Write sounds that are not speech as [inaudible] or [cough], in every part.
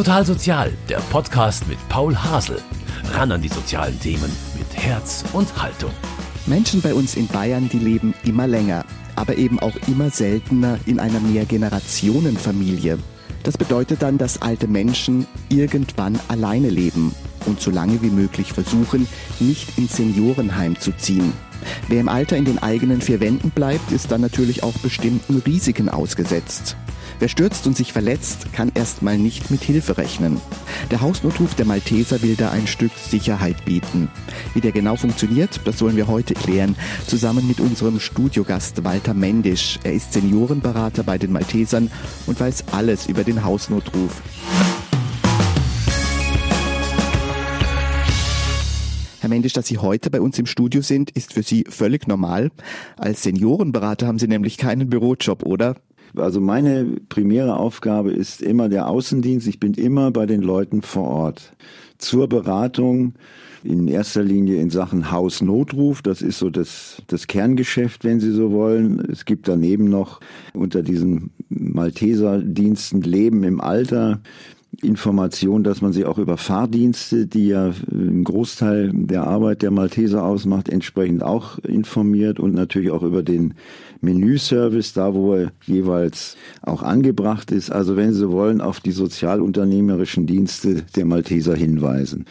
Total Sozial, der Podcast mit Paul Hasel. Ran an die sozialen Themen mit Herz und Haltung. Menschen bei uns in Bayern, die leben immer länger, aber eben auch immer seltener in einer Mehrgenerationenfamilie. Das bedeutet dann, dass alte Menschen irgendwann alleine leben und so lange wie möglich versuchen, nicht ins Seniorenheim zu ziehen. Wer im Alter in den eigenen vier Wänden bleibt, ist dann natürlich auch bestimmten Risiken ausgesetzt. Wer stürzt und sich verletzt, kann erstmal nicht mit Hilfe rechnen. Der Hausnotruf der Malteser will da ein Stück Sicherheit bieten. Wie der genau funktioniert, das wollen wir heute klären, zusammen mit unserem Studiogast Walter Mendisch. Er ist Seniorenberater bei den Maltesern und weiß alles über den Hausnotruf. Herr Mendisch, dass Sie heute bei uns im Studio sind, ist für Sie völlig normal. Als Seniorenberater haben Sie nämlich keinen Bürojob, oder? Also meine primäre Aufgabe ist immer der Außendienst. Ich bin immer bei den Leuten vor Ort. Zur Beratung in erster Linie in Sachen Hausnotruf. Das ist so das, das Kerngeschäft, wenn Sie so wollen. Es gibt daneben noch unter diesen Malteserdiensten Leben im Alter. Information, dass man sie auch über Fahrdienste, die ja einen Großteil der Arbeit der Malteser ausmacht, entsprechend auch informiert und natürlich auch über den Menüservice, da wo er jeweils auch angebracht ist. Also wenn Sie wollen, auf die sozialunternehmerischen Dienste der Malteser hinweisen.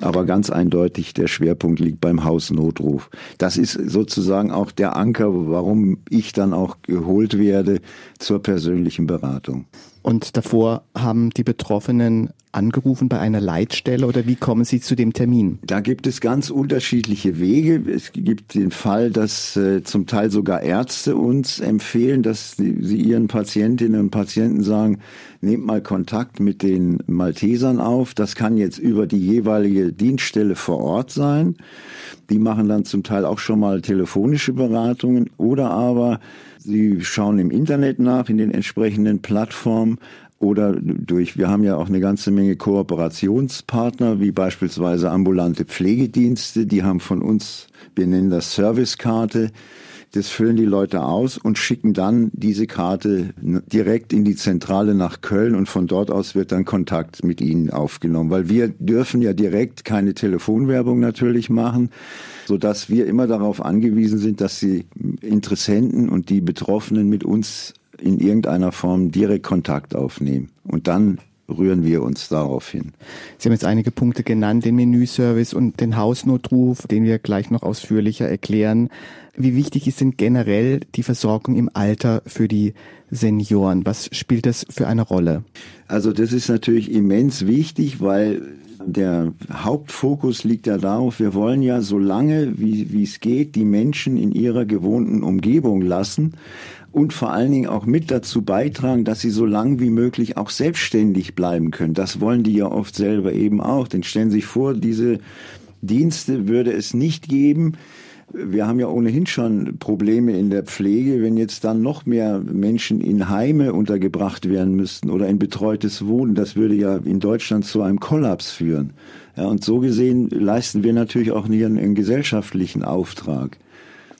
Aber ganz eindeutig, der Schwerpunkt liegt beim Hausnotruf. Das ist sozusagen auch der Anker, warum ich dann auch geholt werde zur persönlichen Beratung. Und davor haben die Betroffenen angerufen bei einer Leitstelle oder wie kommen Sie zu dem Termin? Da gibt es ganz unterschiedliche Wege. Es gibt den Fall, dass äh, zum Teil sogar Ärzte uns empfehlen, dass sie, sie ihren Patientinnen und Patienten sagen, nehmt mal Kontakt mit den Maltesern auf. Das kann jetzt über die jeweilige Dienststelle vor Ort sein. Die machen dann zum Teil auch schon mal telefonische Beratungen oder aber Sie schauen im Internet nach, in den entsprechenden Plattformen oder durch, wir haben ja auch eine ganze Menge Kooperationspartner, wie beispielsweise ambulante Pflegedienste, die haben von uns, wir nennen das Servicekarte, das füllen die Leute aus und schicken dann diese Karte direkt in die Zentrale nach Köln und von dort aus wird dann Kontakt mit ihnen aufgenommen, weil wir dürfen ja direkt keine Telefonwerbung natürlich machen, so dass wir immer darauf angewiesen sind, dass die Interessenten und die Betroffenen mit uns in irgendeiner Form direkt Kontakt aufnehmen und dann rühren wir uns darauf hin. Sie haben jetzt einige Punkte genannt, den Menüservice und den Hausnotruf, den wir gleich noch ausführlicher erklären. Wie wichtig ist denn generell die Versorgung im Alter für die Senioren? Was spielt das für eine Rolle? Also das ist natürlich immens wichtig, weil der Hauptfokus liegt ja darauf, wir wollen ja so lange, wie, es geht, die Menschen in ihrer gewohnten Umgebung lassen und vor allen Dingen auch mit dazu beitragen, dass sie so lang wie möglich auch selbstständig bleiben können. Das wollen die ja oft selber eben auch. Denn stellen Sie sich vor, diese Dienste würde es nicht geben, wir haben ja ohnehin schon Probleme in der Pflege, wenn jetzt dann noch mehr Menschen in Heime untergebracht werden müssten oder in betreutes Wohnen. Das würde ja in Deutschland zu einem Kollaps führen. Ja, und so gesehen leisten wir natürlich auch hier einen gesellschaftlichen Auftrag.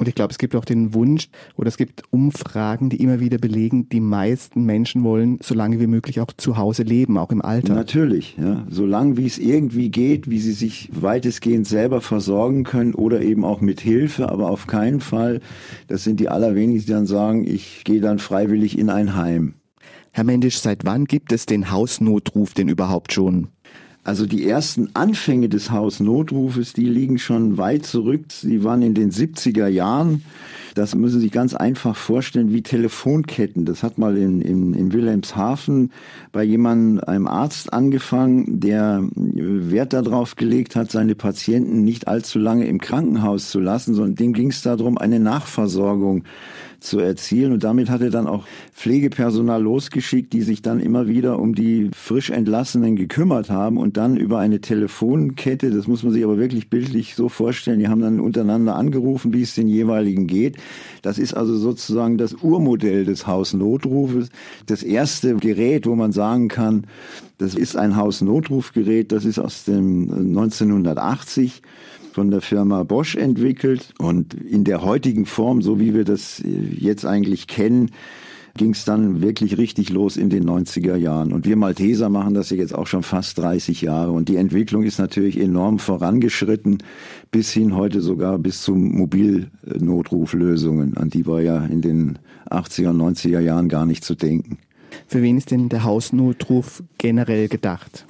Und ich glaube, es gibt auch den Wunsch oder es gibt Umfragen, die immer wieder belegen, die meisten Menschen wollen so lange wie möglich auch zu Hause leben, auch im Alter. Natürlich, ja. So lange wie es irgendwie geht, wie sie sich weitestgehend selber versorgen können oder eben auch mit Hilfe, aber auf keinen Fall, das sind die allerwenigsten, die dann sagen, ich gehe dann freiwillig in ein Heim. Herr Mendisch, seit wann gibt es den Hausnotruf denn überhaupt schon? Also die ersten Anfänge des Hausnotrufes, die liegen schon weit zurück. Sie waren in den 70er Jahren. Das müssen Sie sich ganz einfach vorstellen wie Telefonketten. Das hat mal in, in, in Wilhelmshaven bei jemandem, einem Arzt angefangen, der Wert darauf gelegt hat, seine Patienten nicht allzu lange im Krankenhaus zu lassen, sondern dem ging es darum, eine Nachversorgung zu erzielen. Und damit hat er dann auch Pflegepersonal losgeschickt, die sich dann immer wieder um die frisch Entlassenen gekümmert haben und dann über eine Telefonkette, das muss man sich aber wirklich bildlich so vorstellen, die haben dann untereinander angerufen, wie es den jeweiligen geht. Das ist also sozusagen das Urmodell des Hausnotrufes. Das erste Gerät, wo man sagen kann, das ist ein Hausnotrufgerät, das ist aus dem 1980 von der Firma Bosch entwickelt und in der heutigen Form, so wie wir das jetzt eigentlich kennen, ging es dann wirklich richtig los in den 90er Jahren. Und wir Malteser machen das jetzt auch schon fast 30 Jahre. Und die Entwicklung ist natürlich enorm vorangeschritten, bis hin heute sogar bis zu Mobilnotruflösungen. An die war ja in den 80er und 90er Jahren gar nicht zu denken. Für wen ist denn der Hausnotruf generell gedacht?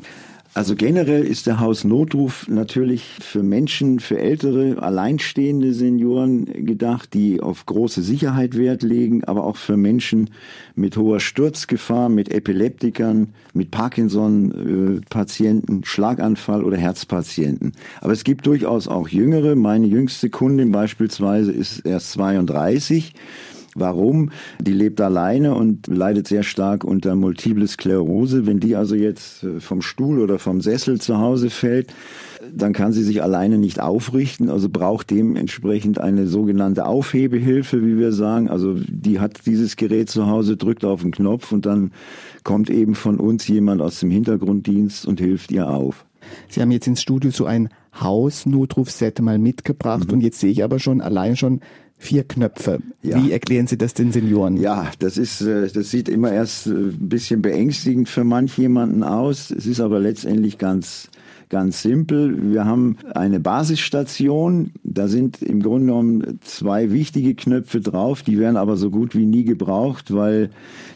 Also generell ist der Hausnotruf natürlich für Menschen, für ältere, alleinstehende Senioren gedacht, die auf große Sicherheit Wert legen, aber auch für Menschen mit hoher Sturzgefahr, mit Epileptikern, mit Parkinson-Patienten, Schlaganfall oder Herzpatienten. Aber es gibt durchaus auch jüngere. Meine jüngste Kundin beispielsweise ist erst 32 Warum? Die lebt alleine und leidet sehr stark unter Multiple Sklerose. Wenn die also jetzt äh, vom Stuhl oder vom Sessel zu Hause fällt, dann kann sie sich alleine nicht aufrichten, also braucht dementsprechend eine sogenannte Aufhebehilfe, wie wir sagen. Also die hat dieses Gerät zu Hause, drückt auf den Knopf und dann kommt eben von uns jemand aus dem Hintergrunddienst und hilft ihr auf. Sie haben jetzt ins Studio so ein Hausnotrufset mal mitgebracht mhm. und jetzt sehe ich aber schon allein schon vier Knöpfe. Ja. Wie erklären Sie das den Senioren? Ja, das ist, äh, das sieht immer erst äh, ein bisschen beängstigend für manch jemanden aus. Es ist aber letztendlich ganz, ganz simpel. Wir haben eine Basisstation. Da sind im Grunde genommen zwei wichtige Knöpfe drauf. Die werden aber so gut wie nie gebraucht, weil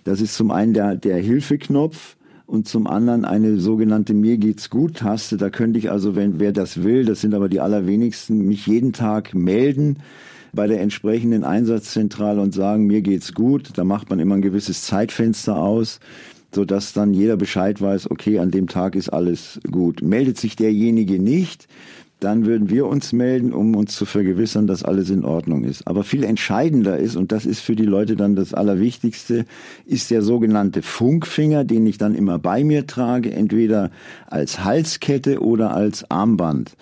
das ist zum einen der, der Hilfeknopf und zum anderen eine sogenannte Mir geht's gut Taste. Da könnte ich also, wenn wer das will, das sind aber die allerwenigsten, mich jeden Tag melden bei der entsprechenden Einsatzzentrale und sagen, mir geht's gut. Da macht man immer ein gewisses Zeitfenster aus so dass dann jeder Bescheid weiß, okay, an dem Tag ist alles gut. Meldet sich derjenige nicht, dann würden wir uns melden, um uns zu vergewissern, dass alles in Ordnung ist. Aber viel entscheidender ist, und das ist für die Leute dann das Allerwichtigste, ist der sogenannte Funkfinger, den ich dann immer bei mir trage, entweder als Halskette oder als Armband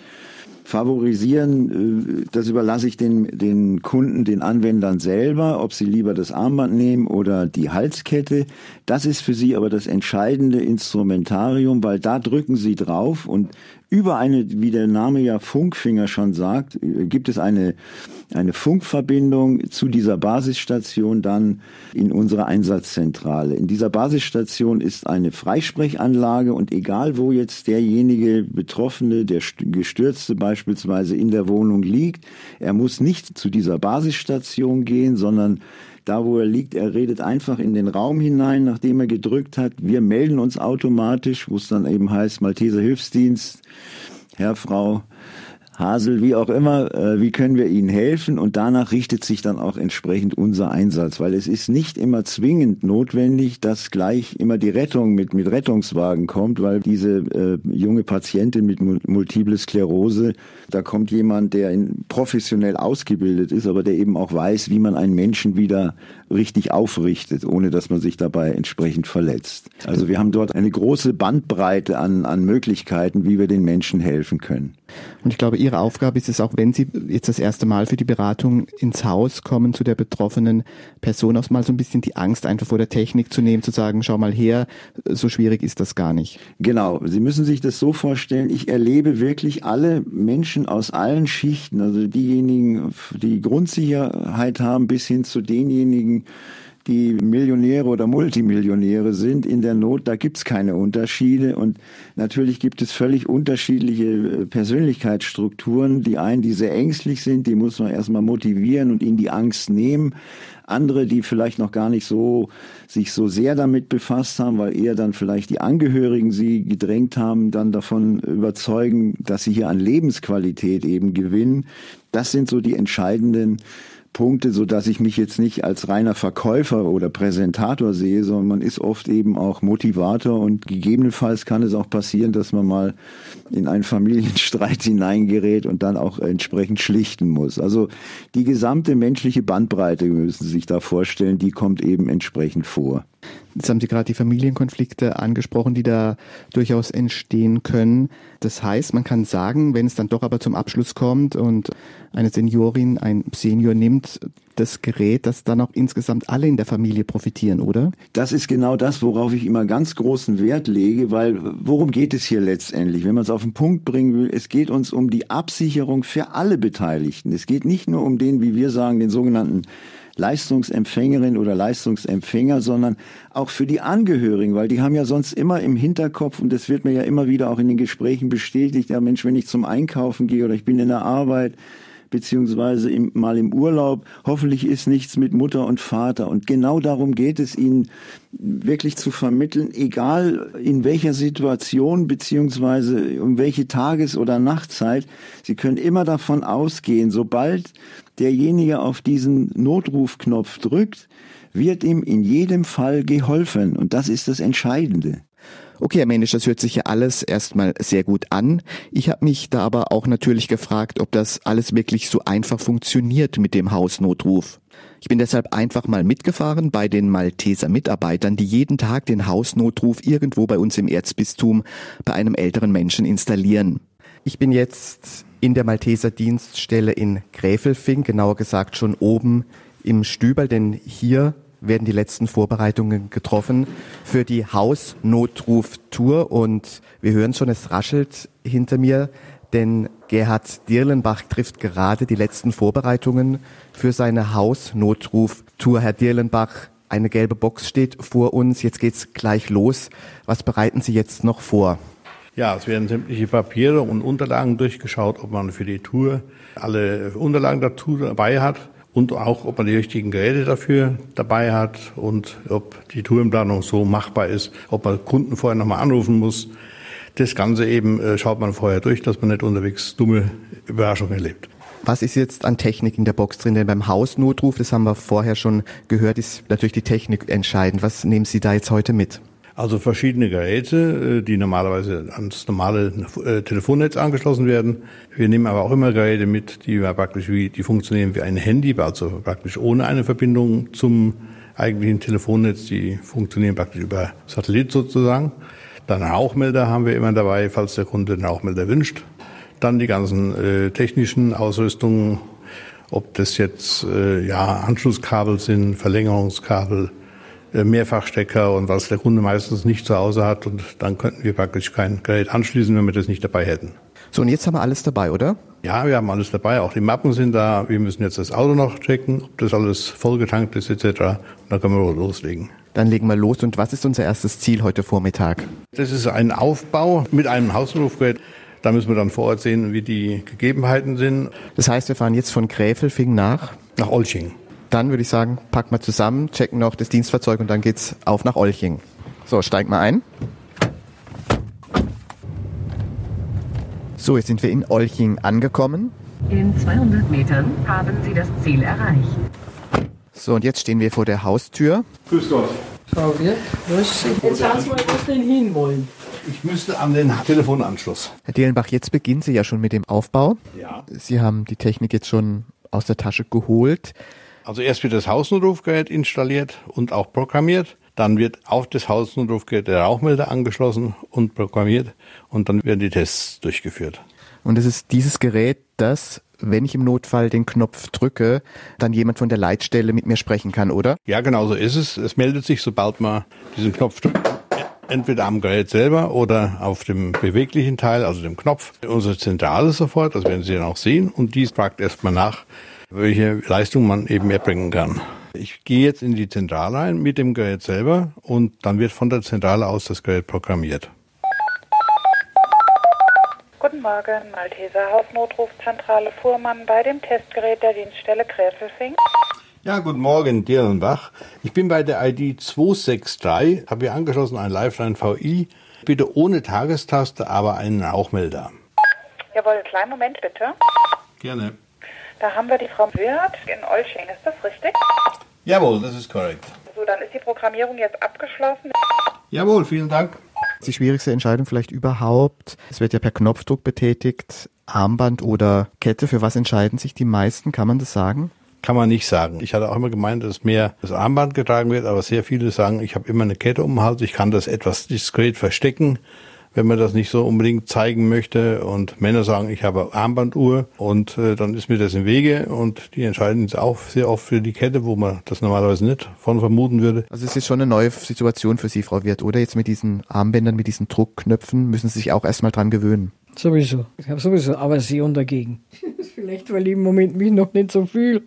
favorisieren, äh, das überlasse ich den, den Kunden, den Anwendern selber, ob sie lieber das Armband nehmen oder die Halskette. Das ist für sie aber das entscheidende Instrumentarium, weil da drücken sie drauf und über eine, wie der Name ja Funkfinger schon sagt, gibt es eine, eine Funkverbindung zu dieser Basisstation dann in unserer Einsatzzentrale. In dieser Basisstation ist eine Freisprechanlage und egal wo jetzt derjenige Betroffene, der Gestürzte beispielsweise in der Wohnung liegt, er muss nicht zu dieser Basisstation gehen, sondern da wo er liegt, er redet einfach in den Raum hinein, nachdem er gedrückt hat. Wir melden uns automatisch, wo es dann eben heißt, Malteser Hilfsdienst, Herr, Frau, Hasel, wie auch immer, äh, wie können wir ihnen helfen? Und danach richtet sich dann auch entsprechend unser Einsatz, weil es ist nicht immer zwingend notwendig, dass gleich immer die Rettung mit, mit Rettungswagen kommt, weil diese äh, junge Patientin mit Multiple Sklerose, da kommt jemand, der in, professionell ausgebildet ist, aber der eben auch weiß, wie man einen Menschen wieder richtig aufrichtet, ohne dass man sich dabei entsprechend verletzt. Also wir haben dort eine große Bandbreite an, an Möglichkeiten, wie wir den Menschen helfen können. Und ich glaube, Ihre Aufgabe ist es auch, wenn Sie jetzt das erste Mal für die Beratung ins Haus kommen zu der betroffenen Person, auch mal so ein bisschen die Angst einfach vor der Technik zu nehmen, zu sagen, schau mal her, so schwierig ist das gar nicht. Genau. Sie müssen sich das so vorstellen, ich erlebe wirklich alle Menschen aus allen Schichten, also diejenigen, die Grundsicherheit haben, bis hin zu denjenigen, die Millionäre oder Multimillionäre sind in der Not, da gibt's keine Unterschiede. Und natürlich gibt es völlig unterschiedliche äh, Persönlichkeitsstrukturen. Die einen, die sehr ängstlich sind, die muss man erstmal motivieren und ihnen die Angst nehmen. Andere, die vielleicht noch gar nicht so, sich so sehr damit befasst haben, weil eher dann vielleicht die Angehörigen sie gedrängt haben, dann davon überzeugen, dass sie hier an Lebensqualität eben gewinnen. Das sind so die entscheidenden Punkte, so dass ich mich jetzt nicht als reiner Verkäufer oder Präsentator sehe, sondern man ist oft eben auch Motivator und gegebenenfalls kann es auch passieren, dass man mal in einen Familienstreit [laughs] hineingerät und dann auch entsprechend schlichten muss. Also die gesamte menschliche Bandbreite müssen Sie sich da vorstellen, die kommt eben entsprechend vor. Jetzt haben Sie gerade die Familienkonflikte angesprochen, die da durchaus entstehen können. Das heißt, man kann sagen, wenn es dann doch aber zum Abschluss kommt und eine Seniorin, ein Senior nimmt das Gerät, dass dann auch insgesamt alle in der Familie profitieren, oder? Das ist genau das, worauf ich immer ganz großen Wert lege, weil worum geht es hier letztendlich? Wenn man es auf den Punkt bringen will, es geht uns um die Absicherung für alle Beteiligten. Es geht nicht nur um den, wie wir sagen, den sogenannten Leistungsempfängerin oder Leistungsempfänger, sondern auch für die Angehörigen, weil die haben ja sonst immer im Hinterkopf, und das wird mir ja immer wieder auch in den Gesprächen bestätigt, ja Mensch, wenn ich zum Einkaufen gehe oder ich bin in der Arbeit, beziehungsweise im, mal im Urlaub. Hoffentlich ist nichts mit Mutter und Vater. Und genau darum geht es ihnen wirklich zu vermitteln, egal in welcher Situation beziehungsweise um welche Tages- oder Nachtzeit. Sie können immer davon ausgehen, sobald derjenige auf diesen Notrufknopf drückt, wird ihm in jedem Fall geholfen. Und das ist das Entscheidende. Okay, Herr Mensch, das hört sich ja alles erstmal sehr gut an. Ich habe mich da aber auch natürlich gefragt, ob das alles wirklich so einfach funktioniert mit dem Hausnotruf. Ich bin deshalb einfach mal mitgefahren bei den Malteser Mitarbeitern, die jeden Tag den Hausnotruf irgendwo bei uns im Erzbistum bei einem älteren Menschen installieren. Ich bin jetzt in der Malteser Dienststelle in Gräfelfing, genauer gesagt schon oben im Stübel, denn hier werden die letzten Vorbereitungen getroffen für die Hausnotruf-Tour und wir hören schon, es raschelt hinter mir, denn Gerhard Dirlenbach trifft gerade die letzten Vorbereitungen für seine Hausnotruf-Tour. Herr Dirlenbach, eine gelbe Box steht vor uns, jetzt geht's gleich los. Was bereiten Sie jetzt noch vor? Ja, es werden sämtliche Papiere und Unterlagen durchgeschaut, ob man für die Tour alle Unterlagen dazu dabei hat und auch, ob man die richtigen Geräte dafür dabei hat und ob die Tourenplanung so machbar ist, ob man Kunden vorher nochmal anrufen muss. Das Ganze eben äh, schaut man vorher durch, dass man nicht unterwegs dumme Überraschungen erlebt. Was ist jetzt an Technik in der Box drin? Denn beim Hausnotruf, das haben wir vorher schon gehört, ist natürlich die Technik entscheidend. Was nehmen Sie da jetzt heute mit? Also verschiedene Geräte, äh, die normalerweise ans normale äh, Telefonnetz angeschlossen werden. Wir nehmen aber auch immer Geräte mit, die praktisch wie, die funktionieren wie ein Handy, also praktisch ohne eine Verbindung zum eigentlichen Telefonnetz. Die funktionieren praktisch über Satellit sozusagen. Dann Rauchmelder haben wir immer dabei, falls der Kunde einen Rauchmelder wünscht. Dann die ganzen äh, technischen Ausrüstungen, ob das jetzt äh, ja Anschlusskabel sind, Verlängerungskabel, Mehrfachstecker und was der Kunde meistens nicht zu Hause hat. Und dann könnten wir praktisch kein Gerät anschließen, wenn wir das nicht dabei hätten. So, und jetzt haben wir alles dabei, oder? Ja, wir haben alles dabei. Auch die Mappen sind da. Wir müssen jetzt das Auto noch checken, ob das alles vollgetankt ist etc. Und dann können wir loslegen. Dann legen wir los. Und was ist unser erstes Ziel heute Vormittag? Das ist ein Aufbau mit einem Hausrufgerät. Da müssen wir dann vor Ort sehen, wie die Gegebenheiten sind. Das heißt, wir fahren jetzt von Gräfelfing nach? Nach Olching. Dann würde ich sagen, packen wir zusammen, checken noch das Dienstfahrzeug und dann geht's auf nach Olching. So, steig mal ein. So, jetzt sind wir in Olching angekommen. In 200 Metern haben Sie das Ziel erreicht. So, und jetzt stehen wir vor der Haustür. Grüß Gott. Frau Wirt, jetzt sagen Sie mal, wo Sie denn hinwollen. Ich müsste an den Telefonanschluss. Herr Dielenbach, jetzt beginnen Sie ja schon mit dem Aufbau. Ja. Sie haben die Technik jetzt schon aus der Tasche geholt. Also erst wird das Hausnotrufgerät installiert und auch programmiert. Dann wird auf das Hausnotrufgerät der Rauchmelder angeschlossen und programmiert und dann werden die Tests durchgeführt. Und es ist dieses Gerät, das, wenn ich im Notfall den Knopf drücke, dann jemand von der Leitstelle mit mir sprechen kann, oder? Ja, genau so ist es. Es meldet sich, sobald man diesen Knopf drückt, entweder am Gerät selber oder auf dem beweglichen Teil, also dem Knopf, unsere Zentrale sofort, das werden Sie dann auch sehen, und dies fragt erstmal nach, welche Leistung man eben erbringen kann. Ich gehe jetzt in die Zentrale ein mit dem Gerät selber und dann wird von der Zentrale aus das Gerät programmiert. Guten Morgen, Malteser Hausnotrufzentrale Fuhrmann bei dem Testgerät der Dienststelle Gräfelfing. Ja, guten Morgen, Dirlenbach. Ich bin bei der ID 263, habe hier angeschlossen ein Lifeline VI. Bitte ohne Tagestaste, aber einen Rauchmelder. Jawohl, kleinen Moment bitte. Gerne. Da haben wir die Frau Wirth in Olsching, ist das richtig? Jawohl, das ist korrekt. So, dann ist die Programmierung jetzt abgeschlossen. Jawohl, vielen Dank. Die schwierigste Entscheidung vielleicht überhaupt. Es wird ja per Knopfdruck betätigt. Armband oder Kette. Für was entscheiden sich die meisten? Kann man das sagen? Kann man nicht sagen. Ich hatte auch immer gemeint, dass mehr das Armband getragen wird, aber sehr viele sagen, ich habe immer eine Kette um den Hals, ich kann das etwas diskret verstecken, wenn man das nicht so unbedingt zeigen möchte. Und Männer sagen, ich habe Armbanduhr und äh, dann ist mir das im Wege und die entscheiden sich auch sehr oft für die Kette, wo man das normalerweise nicht von vermuten würde. Also es ist schon eine neue Situation für Sie, Frau Wirth, oder? Jetzt mit diesen Armbändern, mit diesen Druckknöpfen müssen Sie sich auch erstmal dran gewöhnen. Sowieso. Ich habe sowieso Aversion dagegen. [laughs] Vielleicht, weil ich im Moment mich noch nicht so fühle.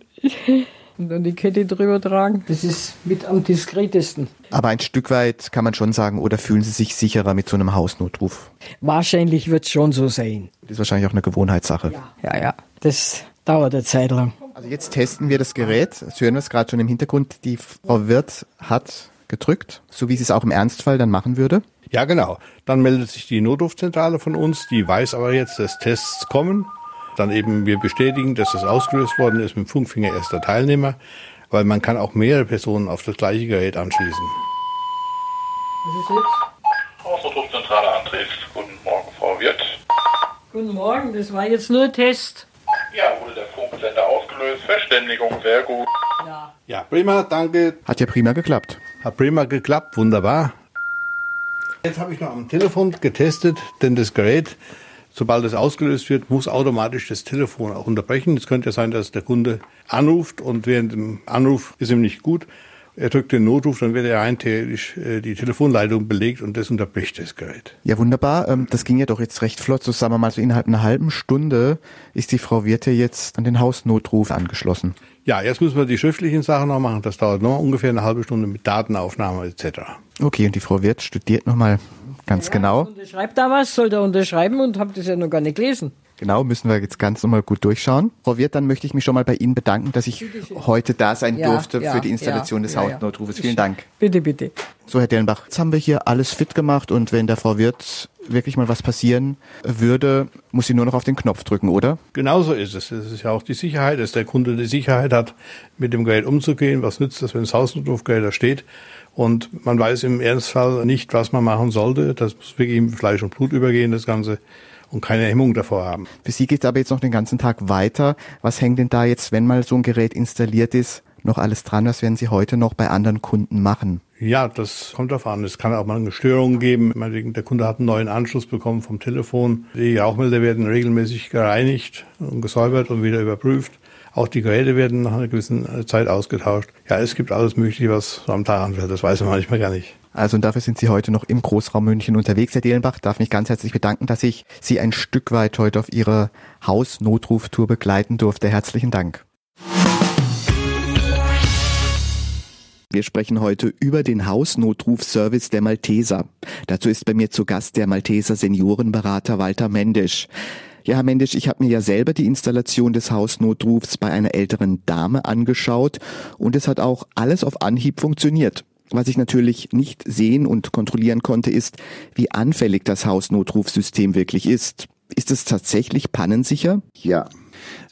Und dann die Kette drüber tragen. Das ist mit am diskretesten. Aber ein Stück weit kann man schon sagen, oder fühlen Sie sich sicherer mit so einem Hausnotruf? Wahrscheinlich wird es schon so sein. Das ist wahrscheinlich auch eine Gewohnheitssache. Ja, ja. Das dauert eine Zeit lang. Also jetzt testen wir das Gerät. Sie hören wir es gerade schon im Hintergrund. Die Frau Wirth hat gedrückt, so wie sie es auch im Ernstfall dann machen würde. Ja, genau. Dann meldet sich die Notrufzentrale von uns, die weiß aber jetzt, dass Tests kommen. Dann eben wir bestätigen, dass das ausgelöst worden ist mit dem Funkfinger erster Teilnehmer, weil man kann auch mehrere Personen auf das gleiche Gerät anschließen. Was ist jetzt? Hausnotrufzentrale Andres. Guten Morgen, Frau Wirth. Guten Morgen, das war jetzt nur ein Test. Ja, wurde der Funksender ausgelöst. Verständigung, sehr gut. Ja. Ja, prima, danke. Hat ja prima geklappt. Hat prima geklappt, wunderbar. Jetzt habe ich noch am Telefon getestet, denn das Gerät, sobald es ausgelöst wird, muss automatisch das Telefon auch unterbrechen. Es könnte ja sein, dass der Kunde anruft und während dem Anruf ist ihm nicht gut. Er drückt den Notruf, dann wird er rein theoretisch äh, die Telefonleitung belegt und das unterbricht das Gerät. Ja, wunderbar. Ähm, Das ging ja doch jetzt recht flott. So sagen wir mal, so innerhalb einer halben Stunde ist die Frau Wirte jetzt an den Hausnotruf angeschlossen. Ja, jetzt müssen wir die schriftlichen Sachen noch machen. Das dauert noch ungefähr eine halbe Stunde mit Datenaufnahme etc. Okay, und die Frau Wirth studiert nochmal ganz genau. Unterschreibt da was, soll da unterschreiben und habt das ja noch gar nicht gelesen. Genau, müssen wir jetzt ganz nochmal gut durchschauen. Frau Wirth, dann möchte ich mich schon mal bei Ihnen bedanken, dass ich heute da sein Ja, durfte ja, für die Installation ja, des. Hausnotrufes. Vielen Dank. Bitte, bitte. So, Herr Dellenbach, jetzt haben wir hier alles fit gemacht und wenn der Frau Wirth wirklich mal was passieren würde, muss sie nur noch auf den Knopf drücken, oder? Genauso ist es. Es ist ja auch die Sicherheit, dass der Kunde die Sicherheit hat, mit dem Gerät umzugehen. Was nützt das, wenn das Hausnotrufgerät da steht? Und man weiß im Ernstfall nicht, was man machen sollte. Das muss wirklich in Fleisch und Blut übergehen, das Ganze. Und keine Hemmung davor haben. Für Sie geht es aber jetzt noch den ganzen Tag weiter. Was hängt denn da jetzt, wenn mal so ein Gerät installiert ist, noch alles dran? Was werden Sie heute noch bei anderen Kunden machen? Ja, das kommt darauf an. Es kann auch mal eine Störung geben. Der Kunde hat einen neuen Anschluss bekommen vom Telefon. Die Rauchmelder werden regelmäßig gereinigt und gesäubert und wieder überprüft. Auch die Geräte werden nach einer gewissen Zeit ausgetauscht. Ja, es gibt alles Mögliche, was am Tag anfällt. Das weiß man manchmal gar nicht. Also und dafür sind Sie heute noch im Großraum München unterwegs, Herr Dehlenbach. Darf mich ganz herzlich bedanken, dass ich Sie ein Stück weit heute auf Ihrer Hausnotruftour begleiten durfte. Herzlichen Dank. Wir sprechen heute über den Hausnotrufservice der Malteser. Dazu ist bei mir zu Gast der Malteser Seniorenberater Walter Mendisch. Ja, Herr Mendisch, ich habe mir ja selber die Installation des Hausnotrufs bei einer älteren Dame angeschaut und es hat auch alles auf Anhieb funktioniert. Was ich natürlich nicht sehen und kontrollieren konnte, ist, wie anfällig das Hausnotrufsystem wirklich ist. Ist es tatsächlich pannensicher? Ja.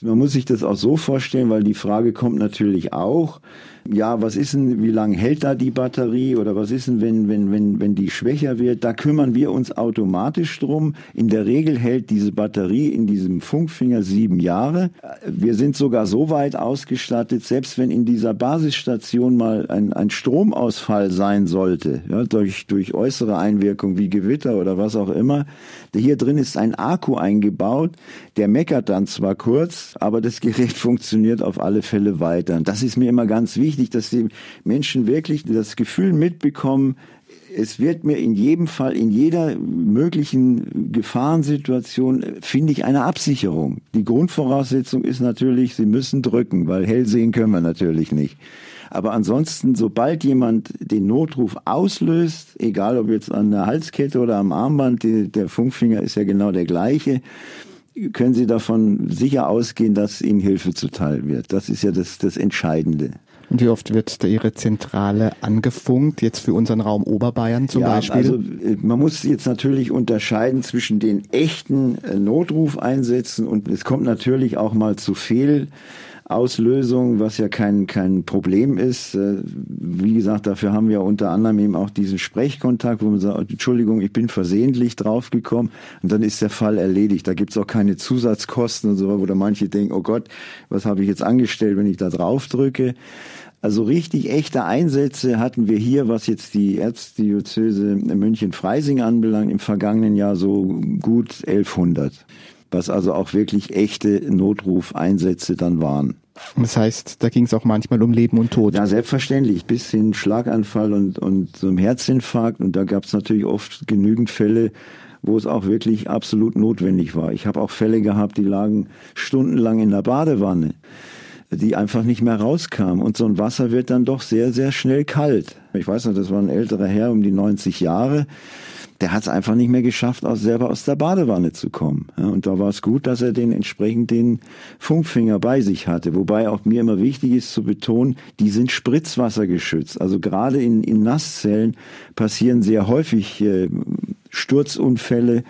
Man muss sich das auch so vorstellen, weil die Frage kommt natürlich auch, ja, was ist denn, wie lange hält da die Batterie oder was ist denn, wenn, wenn, wenn, wenn die schwächer wird? Da kümmern wir uns automatisch drum. In der Regel hält diese Batterie in diesem Funkfinger sieben Jahre. Wir sind sogar so weit ausgestattet, selbst wenn in dieser Basisstation mal ein, ein Stromausfall sein sollte, ja, durch, durch äußere Einwirkung wie Gewitter oder was auch immer, hier drin ist ein Akku eingebaut, der meckert dann zwar kurz, aber das Gerät [laughs] funktioniert auf alle Fälle weiter. Und das ist mir immer ganz wichtig, dass die Menschen wirklich das Gefühl mitbekommen, es wird mir in jedem Fall, in jeder möglichen Gefahrensituation, äh, finde ich eine Absicherung. Die Grundvoraussetzung ist natürlich, Sie müssen drücken, weil hell sehen können wir natürlich nicht. Aber ansonsten, sobald jemand den Notruf auslöst, egal ob jetzt an der Halskette oder am Armband, die, der Funkfinger ist ja genau der gleiche, können Sie davon sicher ausgehen, dass Ihnen Hilfe zuteil wird. Das ist ja das, das Entscheidende. Und wie oft wird da Ihre Zentrale angefunkt, jetzt für unseren Raum Oberbayern zum ja, Beispiel? Also äh, man muss jetzt natürlich unterscheiden zwischen den echten äh, Notrufeinsätzen und es kommt natürlich auch mal zu Fehlauslösungen, was ja kein, kein Problem ist. Äh, Wie gesagt, dafür haben wir unter anderem eben auch diesen Sprechkontakt, wo man sagt, Entschuldigung, ich bin versehentlich draufgekommen und dann ist der Fall erledigt. Da gibt's auch keine Zusatzkosten und so, wo da manche denken, oh Gott, was habe ich jetzt angestellt, wenn ich da drauf drücke. Also richtig echte Einsätze hatten wir hier, was jetzt die Erzdiözese München-Freising anbelangt, im vergangenen Jahr so gut 1100. Was also auch wirklich echte Notrufeinsätze dann waren. das heißt, da ging es auch manchmal um Leben und Tod. Ja, selbstverständlich, bis hin Schlaganfall und, und so einem Herzinfarkt. Und da gab es natürlich oft genügend Fälle, wo es auch wirklich absolut notwendig war. Ich habe auch Fälle gehabt, die lagen stundenlang in der Badewanne. die einfach nicht mehr rauskam. Und so ein Wasser wird dann doch sehr, sehr schnell kalt. Ich weiß noch, das war ein älterer Herr um die 90 Jahre der hat es einfach nicht mehr geschafft, aus, selber aus der Badewanne zu kommen. Ja, und da war es gut, dass er den entsprechend den Funkfinger bei sich hatte. Wobei auch mir immer wichtig ist zu betonen, die sind spritzwassergeschützt. Also gerade in, in Nasszellen passieren sehr häufig äh, Sturzunfälle,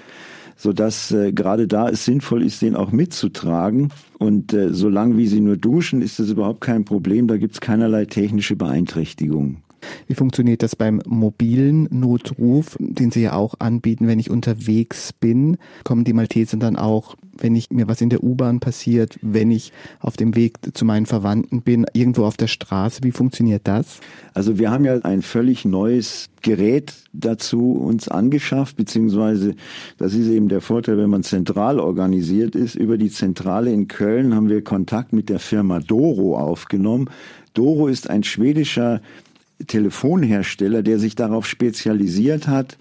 so dass äh, gerade da es sinnvoll ist, den auch mitzutragen. Und äh, solange wie sie nur duschen, ist das überhaupt kein Problem. Da gibt es keinerlei technische Beeinträchtigungen. Wie funktioniert das beim mobilen Notruf, den Sie ja auch anbieten, wenn ich unterwegs bin? Kommen die Malteser dann auch, wenn ich mir was in der U-Bahn passiert, wenn ich auf dem Weg zu meinen Verwandten bin, irgendwo auf der Straße? Wie funktioniert das? Also wir haben ja ein völlig neues Gerät dazu uns angeschafft, beziehungsweise das ist eben der Vorteil, wenn man zentral organisiert ist. Über die Zentrale in Köln haben wir Kontakt mit der Firma Doro aufgenommen. Doro ist ein schwedischer Telefonhersteller, der sich darauf spezialisiert hat,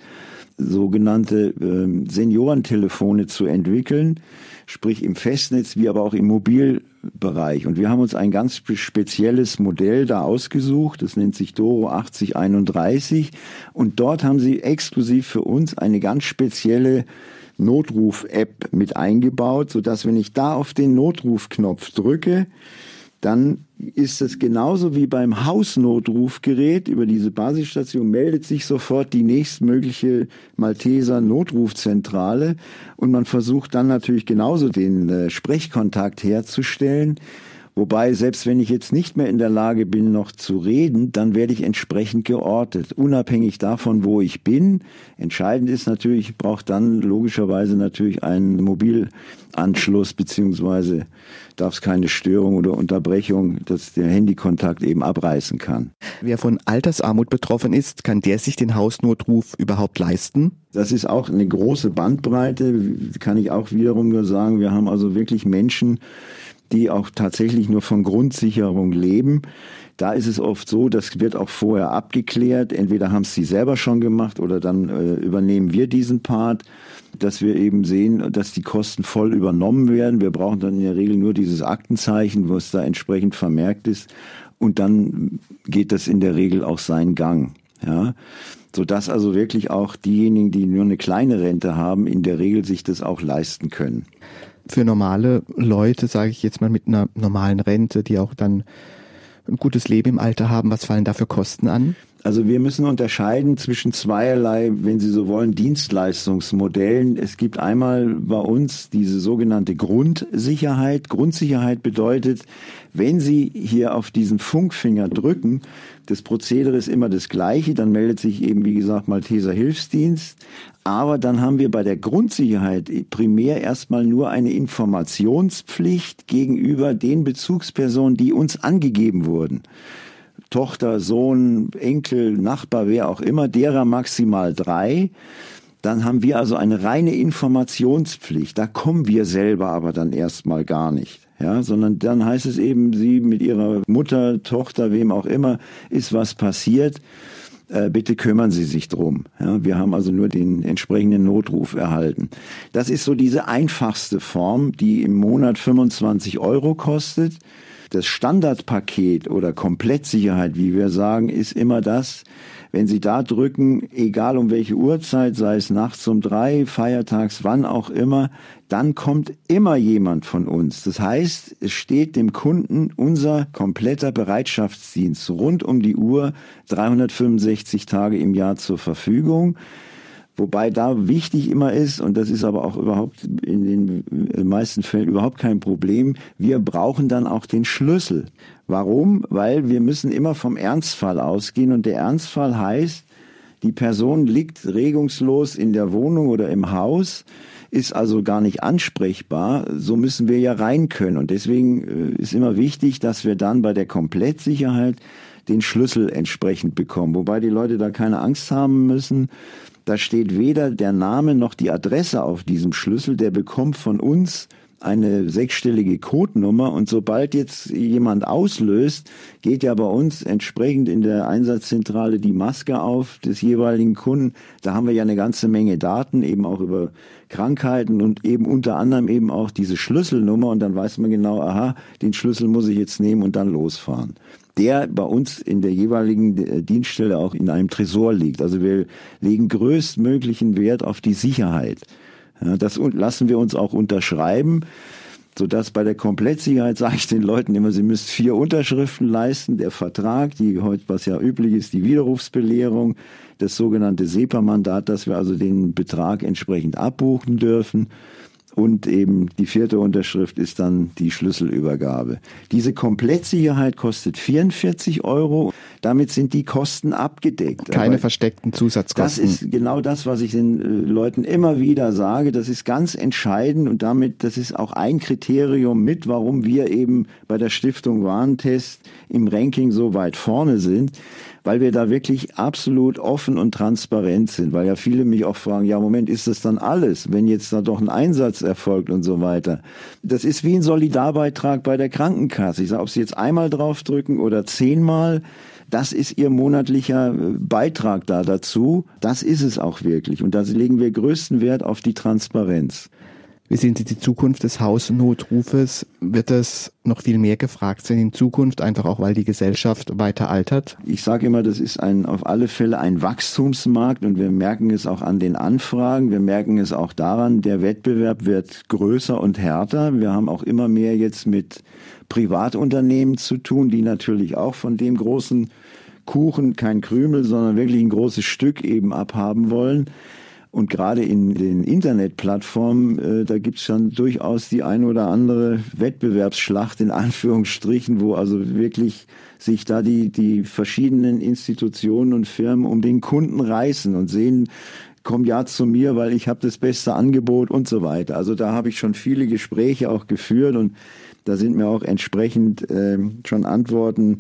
sogenannte äh, Seniorentelefone zu entwickeln, sprich im Festnetz wie aber auch im Mobilbereich. Und wir haben uns ein ganz spezielles Modell da ausgesucht, das nennt sich Doro 8031 und dort haben sie exklusiv für uns eine ganz spezielle Notruf-App mit eingebaut, so dass wenn ich da auf den Notrufknopf drücke, dann ist es genauso wie beim Hausnotrufgerät über diese Basisstation meldet sich sofort die nächstmögliche Malteser Notrufzentrale und man versucht dann natürlich genauso den äh, Sprechkontakt herzustellen. Wobei, selbst wenn ich jetzt nicht mehr in der Lage bin, noch zu reden, dann werde ich entsprechend geortet, unabhängig davon, wo ich bin. Entscheidend ist natürlich, ich brauche dann logischerweise natürlich einen Mobilanschluss, beziehungsweise darf es keine Störung oder Unterbrechung, dass der Handykontakt eben abreißen kann. Wer von Altersarmut betroffen ist, kann der sich den Hausnotruf überhaupt leisten? Das ist auch eine große Bandbreite, kann ich auch wiederum nur sagen. Wir haben also wirklich Menschen, die auch tatsächlich nur von Grundsicherung leben. Da ist es oft so, das wird auch vorher abgeklärt. Entweder haben es sie selber schon gemacht oder dann äh, übernehmen wir diesen Part, dass wir eben sehen, dass die Kosten voll übernommen werden. Wir brauchen dann in der Regel nur dieses Aktenzeichen, was da entsprechend vermerkt ist. Und dann geht das in der Regel auch seinen Gang. Ja, sodass also wirklich auch diejenigen, die nur eine kleine Rente haben, in der Regel sich das auch leisten können für normale Leute, sage ich jetzt mal mit einer normalen Rente, die auch dann ein gutes Leben im Alter haben, was fallen da für Kosten an? Also wir müssen unterscheiden zwischen zweierlei, wenn Sie so wollen, Dienstleistungsmodellen. Es gibt einmal bei uns diese sogenannte Grundsicherheit. Grundsicherheit bedeutet, wenn Sie hier auf diesen Funkfinger drücken, das Prozedere ist immer das gleiche, dann meldet sich eben, wie gesagt, Malteser Hilfsdienst. Aber dann haben wir bei der Grundsicherheit primär erstmal nur eine Informationspflicht gegenüber den Bezugspersonen, die uns angegeben wurden. Tochter, Sohn, Enkel, Nachbar, wer auch immer, derer maximal drei. Dann haben wir also eine reine Informationspflicht. Da kommen wir selber aber dann erstmal gar nicht. Ja, sondern dann heißt es eben, sie mit ihrer Mutter, Tochter, wem auch immer, ist was passiert. Äh, bitte kümmern Sie sich drum. Ja, wir haben also nur den entsprechenden Notruf erhalten. Das ist so diese einfachste Form, die im Monat 25 Euro kostet. Das Standardpaket oder Komplettsicherheit, wie wir sagen, ist immer das, wenn Sie da drücken, egal um welche Uhrzeit, sei es nachts um drei, feiertags, wann auch immer, dann kommt immer jemand von uns. Das heißt, es steht dem Kunden unser kompletter Bereitschaftsdienst rund um die Uhr 365 Tage im Jahr zur Verfügung. Wobei da wichtig immer ist, und das ist aber auch überhaupt in den meisten Fällen überhaupt kein Problem, wir brauchen dann auch den Schlüssel. Warum? Weil wir müssen immer vom Ernstfall ausgehen und der Ernstfall heißt, die Person liegt regungslos in der Wohnung oder im Haus, ist also gar nicht ansprechbar, so müssen wir ja rein können. Und deswegen äh, ist immer wichtig, dass wir dann bei der Komplettsicherheit den Schlüssel entsprechend bekommen. Wobei die Leute da keine Angst haben müssen. Da steht weder der Name noch die Adresse auf diesem Schlüssel. Der bekommt von uns eine sechsstellige Codenummer und sobald jetzt jemand auslöst, geht ja bei uns entsprechend in der Einsatzzentrale die Maske auf des jeweiligen Kunden. Da haben wir ja eine ganze Menge Daten, eben auch über Krankheiten und eben unter anderem eben auch diese Schlüsselnummer und dann weiß man genau, aha, den Schlüssel muss ich jetzt nehmen und dann losfahren der bei uns in der jeweiligen äh, Dienststelle auch in einem Tresor liegt. Also wir legen größtmöglichen Wert auf die Sicherheit. Das lassen wir uns auch unterschreiben, sodass bei der Komplettsicherheit sage ich den Leuten immer, sie müssen vier Unterschriften leisten. Der Vertrag, die heute, was ja üblich ist, die Widerrufsbelehrung, das sogenannte SEPA-Mandat, dass wir also den Betrag entsprechend abbuchen dürfen und eben die vierte Unterschrift ist dann die Schlüsselübergabe. Diese Komplettsicherheit kostet 44 Euro. Damit sind die Kosten abgedeckt. Keine Aber versteckten Zusatzkosten. Das ist genau das, was ich den äh, Leuten immer wieder sage. Das ist ganz entscheidend und damit, das ist auch ein Kriterium mit, warum wir eben bei der Stiftung Warentest im Ranking so weit vorne sind weil wir da wirklich absolut offen und transparent sind, weil ja viele mich auch fragen, ja Moment, ist das dann alles, wenn jetzt da doch ein Einsatz erfolgt und so weiter. Das ist wie ein Solidarbeitrag bei der Krankenkasse. Ich sage, ob Sie jetzt einmal draufdrücken oder zehnmal, das ist ihr monatlicher äh, Beitrag da dazu. Das ist es auch wirklich. Und da legen wir größten Wert auf die Transparenz. Wie sehen Sie die Zukunft des Hausnotrufes? Wird es noch viel mehr gefragt sein in Zukunft, einfach auch weil die Gesellschaft weiter altert? Ich sage immer, das ist ein, auf alle Fälle ein Wachstumsmarkt und wir merken es auch an den Anfragen. Wir merken es auch daran, der Wettbewerb wird größer und härter. Wir haben auch immer mehr jetzt mit Privatunternehmen zu tun, die natürlich auch von dem großen Kuchen kein Krümel, sondern wirklich ein großes Stück eben abhaben wollen. Und gerade in den Internetplattformen, äh, da gibt's schon durchaus die ein oder andere Wettbewerbsschlacht in [laughs] Anführungsstrichen, wo also wirklich sich da die, die verschiedenen Institutionen und Firmen um den Kunden reißen und sehen, komm ja zu mir, weil ich habe das beste Angebot und so weiter. Also da habe ich schon viele Gespräche auch geführt und da sind mir auch entsprechend äh, schon Antworten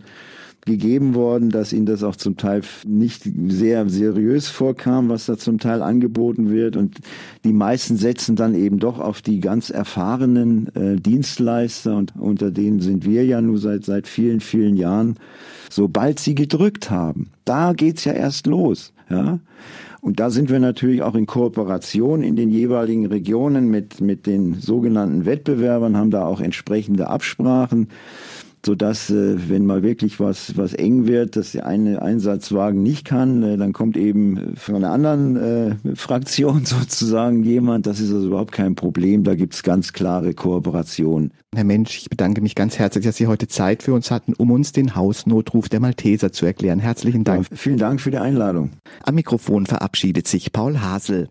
gegeben worden, dass ihnen das auch zum Teil nicht sehr seriös vorkam, was da zum Teil angeboten wird. Und die meisten setzen dann eben doch auf die ganz erfahrenen äh, Dienstleister und unter denen sind wir ja nur seit, seit vielen, vielen Jahren. Sobald sie gedrückt haben, da geht's ja erst los, ja. Und da sind wir natürlich auch in Kooperation in den jeweiligen Regionen mit, mit den sogenannten Wettbewerbern, haben da auch entsprechende Absprachen so dass äh, wenn mal wirklich was was eng wird, dass der eine Einsatzwagen nicht kann, äh, dann kommt eben von einer anderen äh, Fraktion [laughs] sozusagen jemand. Das ist also überhaupt kein Problem. Da gibt's ganz klare Kooperation. Herr Mensch, ich bedanke mich ganz herzlich, dass Sie heute Zeit für uns hatten, um uns den Hausnotruf der Malteser zu erklären. Herzlichen Dank. Ja, vielen Dank für die Einladung. Am Mikrofon verabschiedet sich Paul Hasel.